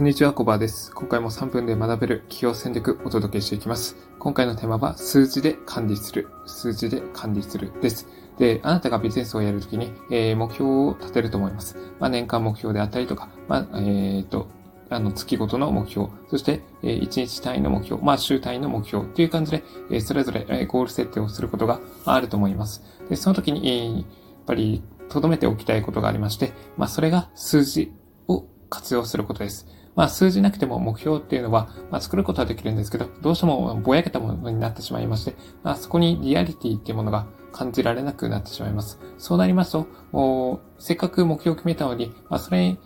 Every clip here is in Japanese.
こんにちは、コバです。今回も3分で学べる企業戦略をお届けしていきます。今回のテーマは、数字で管理する。数字で管理するです。で、あなたがビジネスをやるときに、えー、目標を立てると思います。まあ、年間目標であったりとか、まあ、えっ、ー、と、あの、月ごとの目標、そして、え、1日単位の目標、まあ、週単位の目標っていう感じで、え、それぞれ、え、ゴール設定をすることがあると思います。で、その時に、え、やっぱり、留めておきたいことがありまして、まあ、それが数字を活用することです。まあ、数字なくても目標っていうのは、まあ、作ることはできるんですけど、どうしてもぼやけたものになってしまいまして、まあ、そこにリアリティっていうものが感じられなくなってしまいます。そうなりますと、せっかく目標を決めたのに、まあ、それ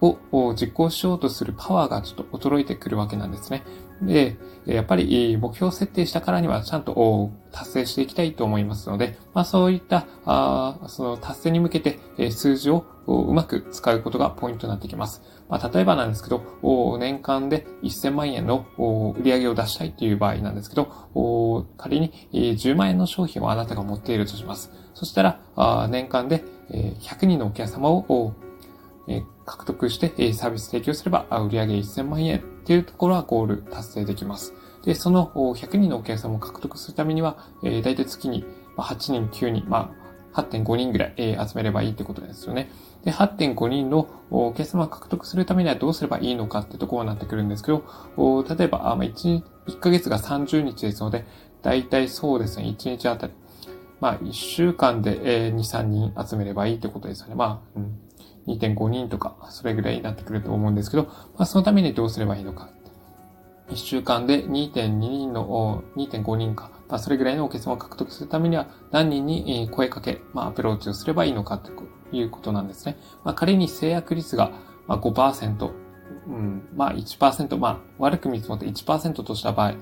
を実行しようとするパワーがちょっと衰えてくるわけなんですね。で、やっぱり目標設定したからにはちゃんと達成していきたいと思いますので、まあそういった、あその達成に向けて数字をうまく使うことがポイントになってきます。まあ例えばなんですけど、年間で1000万円の売り上げを出したいという場合なんですけど、仮に10万円の商品をあなたが持っているとします。そしたら、年間で100人のお客様を獲得してサービス提供すれば売上1000万円っていうところはゴール達成できます。で、その100人のお客様を獲得するためには、え大体月に8人、9人、まあ、8.5人ぐらい、え集めればいいってことですよね。で、8.5人のお客様を獲得するためにはどうすればいいのかってところになってくるんですけど、例えば、あまあ、1, 1ヶ月が30日ですので、大体そうですね、1日あたり、まあ、1週間で2、3人集めればいいってことですよね。まあ、うん2.5人とか、それぐらいになってくると思うんですけど、まあ、そのためにどうすればいいのか。1週間で2.2人の、2.5人か、まあ、それぐらいのお客様を獲得するためには何人に声かけ、まあ、アプローチをすればいいのかということなんですね。まあ、仮に制約率が5%、うん、まあ1%、まあ悪く見積もって1%とした場合、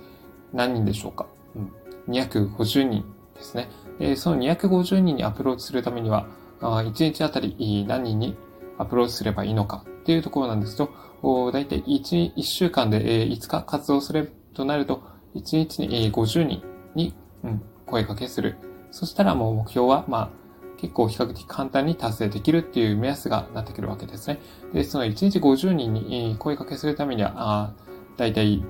何人でしょうか、うん、?250 人ですね。その250人にアプローチするためには、1日あたり何人にアプローチすればいいのかっていうところなんですけど、だいたい 1, 1週間で5日活動するとなると、1日に50人に、声かけする。そしたらもう目標は、まあ、結構比較的簡単に達成できるっていう目安がなってくるわけですね。で、その1日50人に声かけするためには、あだいたい、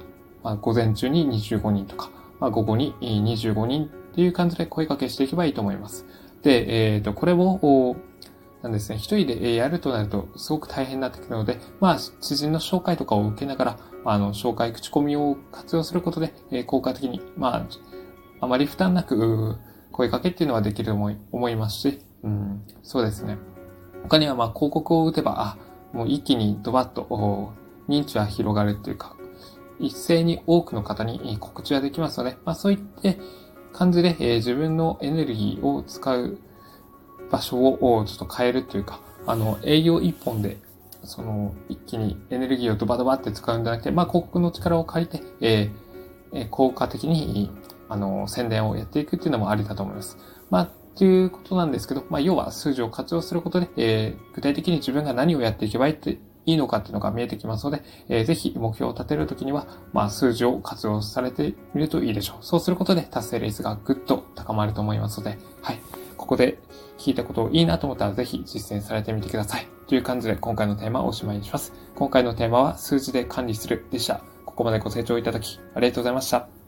午前中に25人とか、まあ、午後に25人っていう感じで声かけしていけばいいと思います。で、えっ、ー、と、これを、なんですね、一人でやるとなるとすごく大変になってくるので、まあ、知人の紹介とかを受けながら、あの、紹介、口コミを活用することで、え効果的に、まあ、あまり負担なく、声かけっていうのはできると思いますし、うん、そうですね。他には、まあ、広告を打てば、あ、もう一気にドバッと、認知は広がるっていうか、一斉に多くの方に告知ができますので、まあ、そういって感じで、えー、自分のエネルギーを使う場所をちょっと変えるというか、あの、営業一本で、その、一気にエネルギーをドバドバって使うんじゃなくて、まあ、広告の力を借りて、えー、効果的に、あの、宣伝をやっていくっていうのもありだと思います。まあ、っていうことなんですけど、まあ、要は数字を活用することで、えー、具体的に自分が何をやっていけばいいっていいのかっていうのが見えてきますので、えー、ぜひ目標を立てるときには、まあ、数字を活用されてみるといいでしょう。そうすることで達成率がぐっと高まると思いますので、はい。ここで聞いたことをいいなと思ったらぜひ実践されてみてください。という感じで今回のテーマをおしまいにします。今回のテーマは数字で管理するでした。ここまでご清聴いただきありがとうございました。